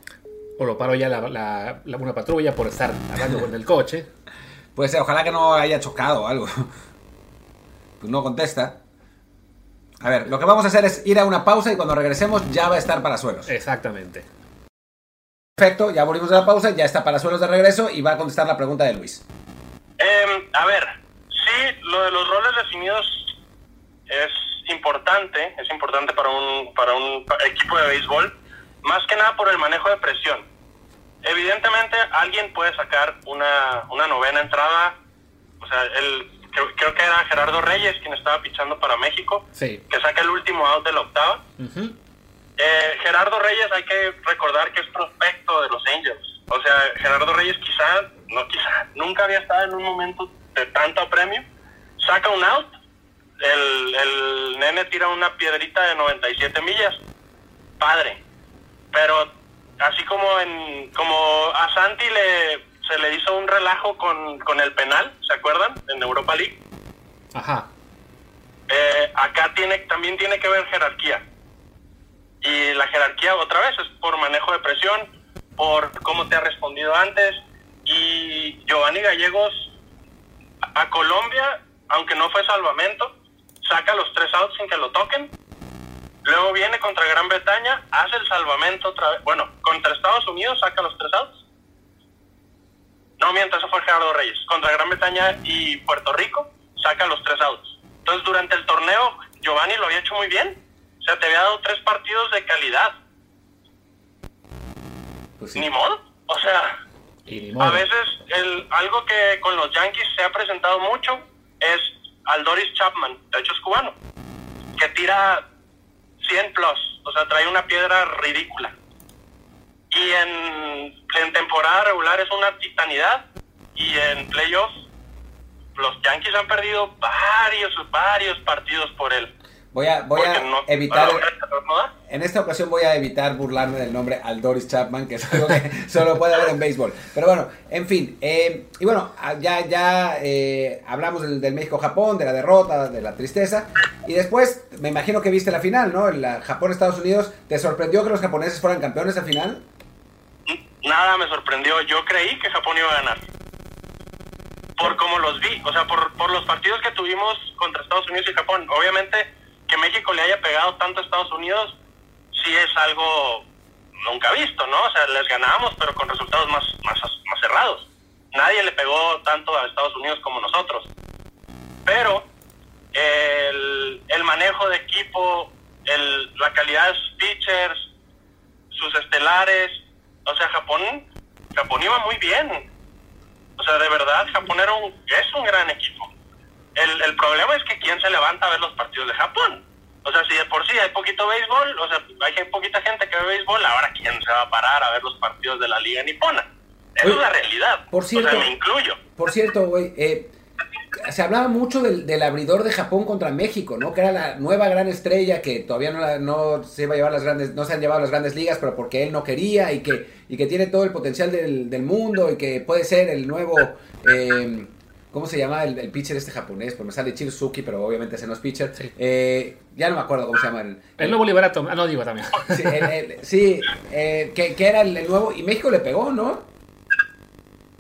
Speaker 2: O lo paro ya la, la- la- una patrulla por estar hablando con el coche.
Speaker 1: Puede ser, ojalá que no haya chocado o algo. Pues no contesta. A ver, lo que vamos a hacer es ir a una pausa y cuando regresemos ya va a estar para suelos.
Speaker 2: Exactamente.
Speaker 1: Perfecto, ya volvimos de la pausa, ya está para suelos de regreso y va a contestar la pregunta de Luis.
Speaker 3: Em, a ver, sí, lo de los roles definidos es importante, es importante para un, para un equipo de béisbol, más que nada por el manejo de presión. Evidentemente alguien puede sacar una, una novena entrada, o sea, el, creo, que era Gerardo Reyes quien estaba pichando para México, que saca el último out de la octava. Eh, Gerardo Reyes hay que recordar que es prospecto de los Angels. O sea, Gerardo Reyes quizá, no quizá, nunca había estado en un momento de tanto premio. Saca un out, el, el nene tira una piedrita de 97 millas. Padre. Pero así como en como a Santi le se le hizo un relajo con, con el penal, ¿se acuerdan? En Europa League.
Speaker 2: Ajá.
Speaker 3: Eh, acá tiene también tiene que ver jerarquía. Y la jerarquía, otra vez, es por manejo de presión, por cómo te ha respondido antes. Y Giovanni Gallegos a Colombia, aunque no fue salvamento, saca los tres outs sin que lo toquen. Luego viene contra Gran Bretaña, hace el salvamento otra vez. Bueno, contra Estados Unidos saca los tres outs. No mientras eso fue Gerardo Reyes. Contra Gran Bretaña y Puerto Rico saca los tres outs. Entonces, durante el torneo, Giovanni lo había hecho muy bien sea, te había dado tres partidos de calidad. Pues Ni modo. O sea, a veces el, algo que con los Yankees se ha presentado mucho es Aldoris Chapman, de hecho es cubano, que tira 100 plus, o sea, trae una piedra ridícula. Y en, en temporada regular es una titanidad y en playoffs los Yankees han perdido varios, varios partidos por él.
Speaker 1: Voy a, voy a evitar. En esta ocasión voy a evitar burlarme del nombre Aldoris Chapman, que es algo que solo puede haber en béisbol. Pero bueno, en fin. Eh, y bueno, ah, ya, ya eh, hablamos del, México-Japón, de la derrota, de la tristeza. Y después, me imagino que viste la final, ¿no? La Japón-Estados Unidos. ¿Te sorprendió que los japoneses fueran campeones al final?
Speaker 3: Nada me sorprendió. Yo creí que Japón iba a ganar. Por cómo los vi. O sea, por, por los partidos que tuvimos contra Estados Unidos y Japón. Obviamente que México le haya pegado tanto a Estados Unidos, sí es algo nunca visto, ¿no? O sea, les ganábamos, pero con resultados más, más, más cerrados. Nadie le pegó tanto a Estados Unidos como nosotros. Pero el, el manejo de equipo, el, la calidad de sus pitchers, sus estelares, o sea, Japón, Japón iba muy bien. O sea, de verdad, Japón era un, es un gran equipo. El, el problema es que quién se levanta a ver los partidos de Japón. O sea, si de por sí hay poquito béisbol, o sea, hay poquita gente que ve béisbol, ahora quién se va a parar a ver los partidos de la Liga Nipona. Esa es la realidad.
Speaker 1: Por cierto,
Speaker 3: o sea, me incluyo.
Speaker 1: Por cierto, güey, eh, se hablaba mucho del, del, abridor de Japón contra México, ¿no? Que era la nueva gran estrella que todavía no, no se iba a llevar las grandes, no se han llevado las grandes ligas, pero porque él no quería y que, y que tiene todo el potencial del, del mundo y que puede ser el nuevo eh, ¿Cómo se llama el, el, pitcher este japonés? Pues me sale Chirsuki, pero obviamente ese no es pitcher. Eh, ya no me acuerdo cómo se llama. El,
Speaker 2: el, nuevo Liberato. Ah, no, digo también.
Speaker 1: Sí, eh, que, que, era el, nuevo. Y México le pegó, ¿no?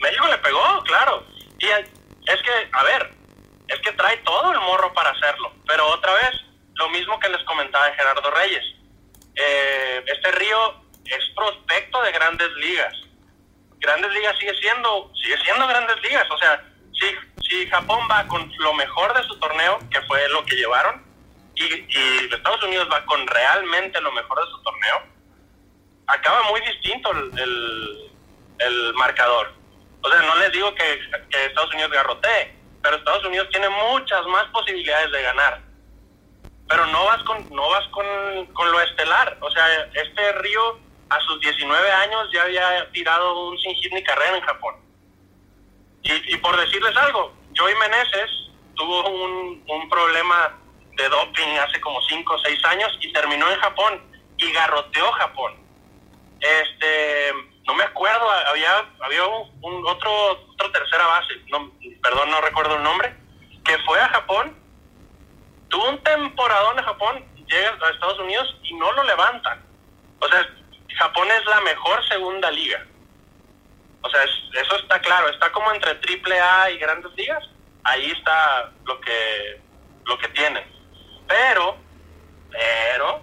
Speaker 3: México le pegó, claro. Y es que, a ver, es que trae todo el morro para hacerlo. Pero otra vez, lo mismo que les comentaba Gerardo Reyes. Eh, este río es prospecto de grandes ligas. Grandes ligas sigue siendo, sigue siendo grandes ligas. O sea, si, si Japón va con lo mejor de su torneo, que fue lo que llevaron, y, y Estados Unidos va con realmente lo mejor de su torneo, acaba muy distinto el, el, marcador. O sea, no les digo que, que, Estados Unidos garrotee, pero Estados Unidos tiene muchas más posibilidades de ganar. Pero no vas con, no vas con, con lo estelar. O sea, este Río a sus 19 años ya había tirado un sin hit ni carrera en Japón. Y, por decirles algo, Joey Meneses tuvo un, un problema de doping hace como 5 o 6 años y terminó en Japón y garroteó Japón. Este, no me acuerdo, había, había un, otro, otro tercera base, no, perdón, no recuerdo el nombre, que fue a Japón, tuvo un temporadón en Japón, llega a Estados Unidos y no lo levantan. O sea, Japón es la mejor segunda liga. O sea, eso está claro, está como entre triple A y grandes ligas. Ahí está lo que, lo que tienen. Pero, pero,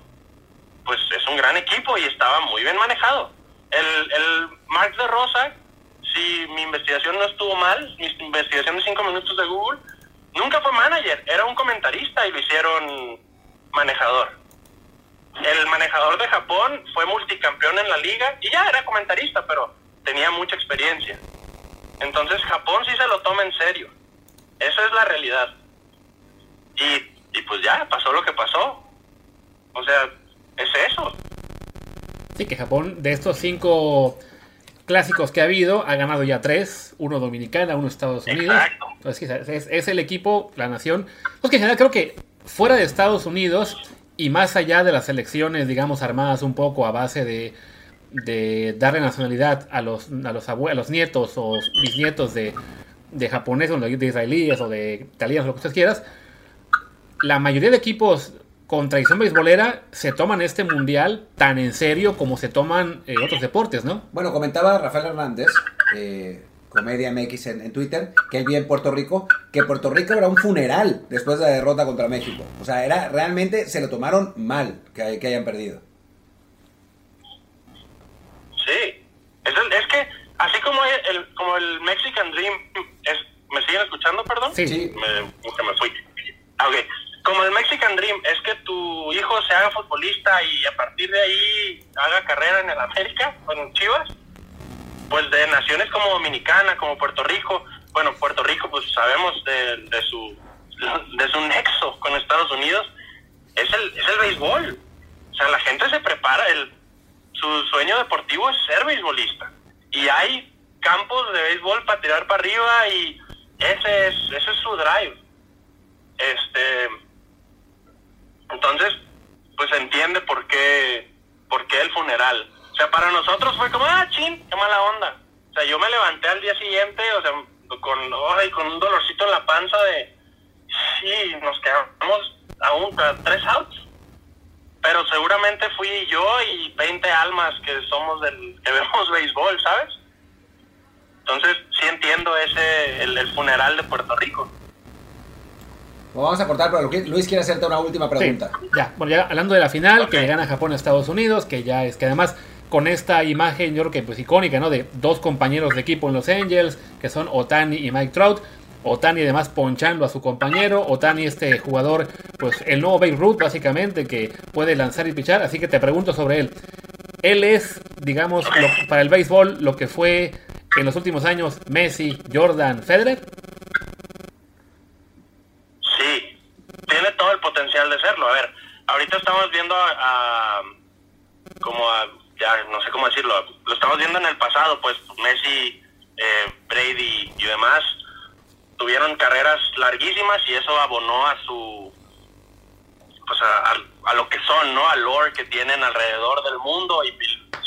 Speaker 3: pues es un gran equipo y estaba muy bien manejado. El, el Mark de Rosa, si mi investigación no estuvo mal, mi investigación de cinco minutos de Google, nunca fue manager, era un comentarista y lo hicieron manejador. El manejador de Japón fue multicampeón en la liga y ya era comentarista, pero tenía mucha experiencia. Entonces Japón sí se lo toma en serio. Esa es la realidad. Y, y pues ya, pasó lo que pasó. O sea, es eso.
Speaker 2: Sí, que Japón, de estos cinco clásicos que ha habido, ha ganado ya tres, uno Dominicana, uno Estados Unidos.
Speaker 3: Exacto.
Speaker 2: Entonces, es, es el equipo, la nación. Pues que en general creo que fuera de Estados Unidos y más allá de las elecciones, digamos, armadas un poco a base de, de darle nacionalidad a los, a los, a los nietos o bisnietos de, de japoneses de israelíes o de italianos, lo que ustedes quieras, la mayoría de equipos con tradición beisbolera se toman este mundial tan en serio como se toman eh, otros deportes, ¿no?
Speaker 1: Bueno, comentaba Rafael Hernández, eh, Comedia MX en, en Twitter, que él vive en Puerto Rico, que Puerto Rico era un funeral después de la derrota contra México. O sea, era realmente se lo tomaron mal que, que hayan perdido.
Speaker 3: Sí. Es, que, así como el, como el Mexican Dream, es, ¿me siguen escuchando, perdón?
Speaker 2: Sí.
Speaker 1: Sí.
Speaker 3: Me, me fui. Ah, ok. Como el Mexican Dream es que tu hijo se haga futbolista y a partir de ahí haga carrera en el América, con Chivas, pues de naciones como Dominicana, como Puerto Rico, bueno, Puerto Rico pues sabemos de, de su de su nexo con Estados Unidos, es el, es el béisbol. O sea, la gente se prepara, el, su sueño deportivo es ser beisbolista. Y hay campos de béisbol para tirar para arriba y ese es, ese es su drive. Este, entonces, pues entiende por qué, por qué el funeral. O sea, para nosotros fue como, ah, chin, qué mala onda. O sea, yo me levanté al día siguiente, o sea, con, con un dolorcito en la panza de, sí, nos quedamos aún a tres outs. Pero seguramente fui yo y 20 almas que somos del, que vemos béisbol, ¿sabes? Entonces, sí entiendo ese, el funeral de Puerto Rico.
Speaker 1: Vamos a cortar, pero Luis quiere hacerte una última pregunta.
Speaker 2: Sí, ya, bueno, ya hablando de la final, que gana Japón a Estados Unidos, que ya es que además con esta imagen, yo creo que pues icónica, ¿no? De dos compañeros de equipo en Los Angels, que son Otani y Mike Trout. Otani además ponchando a su compañero. Otani, este jugador, pues el nuevo Babe Ruth, básicamente, que puede lanzar y pichar. Así que te pregunto sobre él. Él es, digamos, lo- para el béisbol lo que fue en los últimos años Messi, Jordan, Federer.
Speaker 3: Sí, tiene todo el potencial de serlo. A ver, ahorita estamos viendo a, a- como a, ya no sé cómo decirlo, lo estamos viendo en el pasado, pues Messi, eh, Brady y demás tuvieron carreras larguísimas y eso abonó a su, pues a, a- a lo que son, ¿no? Al lore que tienen alrededor del mundo y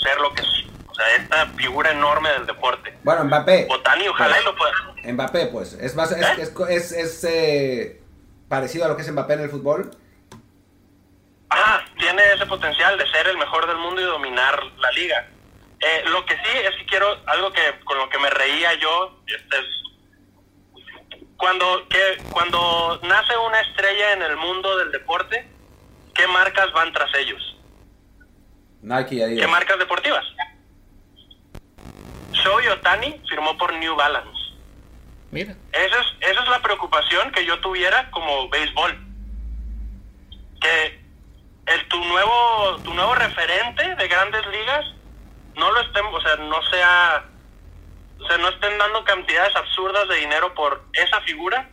Speaker 3: ser lo que sí. O sea, esta figura enorme del deporte.
Speaker 1: Bueno, Mbappé.
Speaker 3: Otani, ojalá y lo pueda.
Speaker 1: Mbappé, pues. Es más, es,
Speaker 3: ¿Eh?
Speaker 1: es, es, es, eh, parecido a lo que es Mbappé en el fútbol.
Speaker 3: Ah, tiene ese potencial de ser el mejor del mundo y dominar la liga. Eh, lo que sí es que quiero algo que con lo que me reía yo este es cuando que cuando nace una estrella en el mundo del deporte, ¿qué marcas van tras ellos?
Speaker 1: Nike y
Speaker 3: ¿Qué
Speaker 1: Adidas.
Speaker 3: marcas deportivas? Shohei Otani firmó por New Balance.
Speaker 2: Mira.
Speaker 3: Esa es, esa es la preocupación que yo tuviera como béisbol. Que el, tu nuevo tu nuevo referente de grandes ligas no lo estén, o sea, no sea, o sea, no estén dando cantidades absurdas de dinero por esa figura,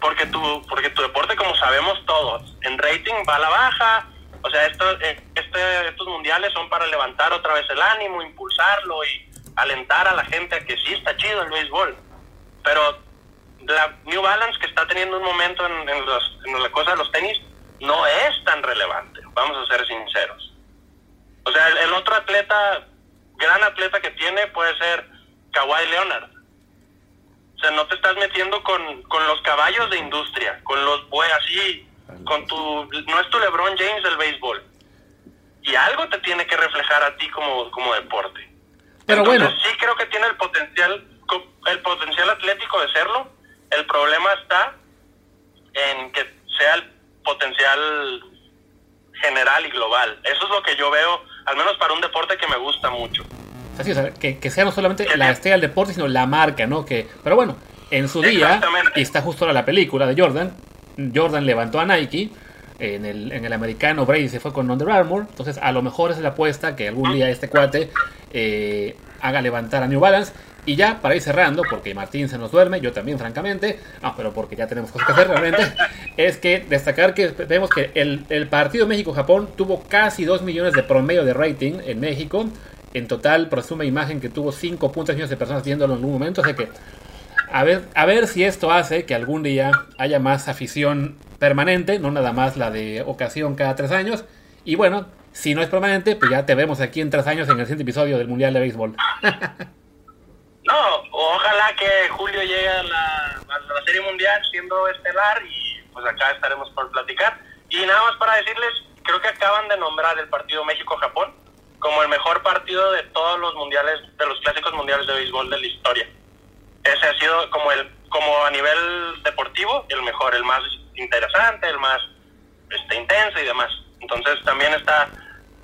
Speaker 3: porque tu, porque tu deporte, como sabemos todos, en rating va a la baja, o sea, esto, eh, este, estos mundiales son para levantar otra vez el ánimo, impulsarlo y alentar a la gente a que sí está chido el béisbol pero la New Balance que está teniendo un momento en, en los- en la cosa de los tenis no es tan relevante, vamos a ser sinceros. O sea, el, el otro atleta, gran atleta que tiene puede ser Kawhi Leonard. O sea, no te estás metiendo con, con los caballos de industria, con los buey así, con tu, no es tu LeBron James del béisbol. Y algo te tiene que reflejar a ti como, como deporte.
Speaker 2: Pero
Speaker 3: Entonces,
Speaker 2: bueno.
Speaker 3: sí creo que tiene el potencial, el potencial atlético de serlo. El problema está en que sea el potencial general y global. Eso es lo que yo veo, al menos para un deporte que me gusta mucho.
Speaker 2: Así, o que, que, sea no solamente la estrella del deporte, sino la marca, ¿no? Que, pero bueno, en su día, y está justo ahora la película de Jordan, Jordan levantó a Nike, en el, en el americano Brady se fue con Under Armour, entonces a lo mejor es la apuesta que algún día este cuate eh, haga levantar a New Balance. Y ya, para ir cerrando, porque Martín se nos duerme, yo también, francamente, ah, pero porque ya tenemos cosas que hacer realmente, es que destacar que vemos que el, el partido México-Japón tuvo casi 2 millones de promedio de rating en México. En total, presume imagen que tuvo 5.3 millones de personas viéndolo en algún momento. O que a ver, a ver si esto hace que algún día haya más afición permanente, no nada más la de ocasión cada tres años. Y bueno, si no es permanente, pues ya te vemos aquí en tres años en el siguiente episodio del Mundial de Béisbol.
Speaker 3: no, ojalá que Julio llegue a la, Serie Mundial siendo estelar y pues acá estaremos por platicar. Y nada más para decirles, creo que acaban de nombrar el partido México-Japón como el mejor partido de todos los mundiales, de los clásicos mundiales de béisbol de la historia. Ese ha sido como el, como a nivel deportivo, el mejor, el más interesante, el más este, intenso y demás. Entonces también está,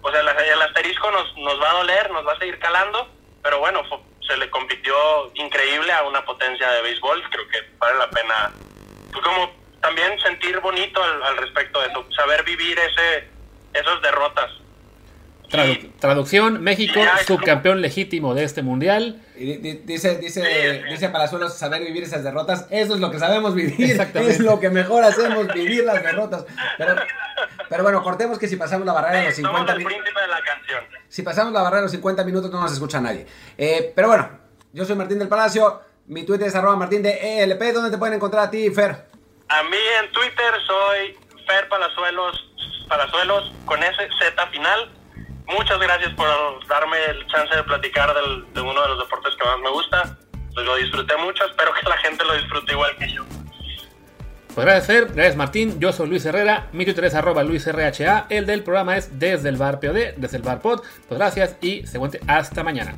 Speaker 3: o sea, el asterisco nos, nos va a doler, nos va a seguir calando, pero bueno, se le compitió increíble a una potencia de béisbol, creo que vale la pena, pues como también sentir bonito al, al respecto de eso, saber vivir ese, esas derrotas
Speaker 2: traducción, México, subcampeón legítimo de este mundial.
Speaker 1: Y dice, dice, dice Palazuelos, saber vivir esas derrotas, eso es lo que sabemos vivir, es lo que mejor hacemos, vivir las derrotas. Pero, pero bueno, cortemos que si pasamos la barrera de los 50 minutos... Si pasamos la barrera de los 50 minutos no nos escucha nadie. Eh, pero bueno, yo soy Martín del Palacio, mi Twitter es arroba martín de ELP, ¿dónde te pueden encontrar a ti, Fer?
Speaker 3: A mí en Twitter soy Fer Palazuelos, Palazuelos con ese Z final muchas gracias por darme el chance de platicar de uno de los deportes que más me gusta. Pues lo disfruté mucho, espero que la gente lo disfrute igual que yo.
Speaker 2: Pues gracias Fer, gracias Martín, yo soy Luis Herrera, mi Twitter es arroba LuisRHA, el del programa es desde el bar POD, desde el bar POD. Pues gracias y se hasta mañana.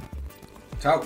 Speaker 1: Chao.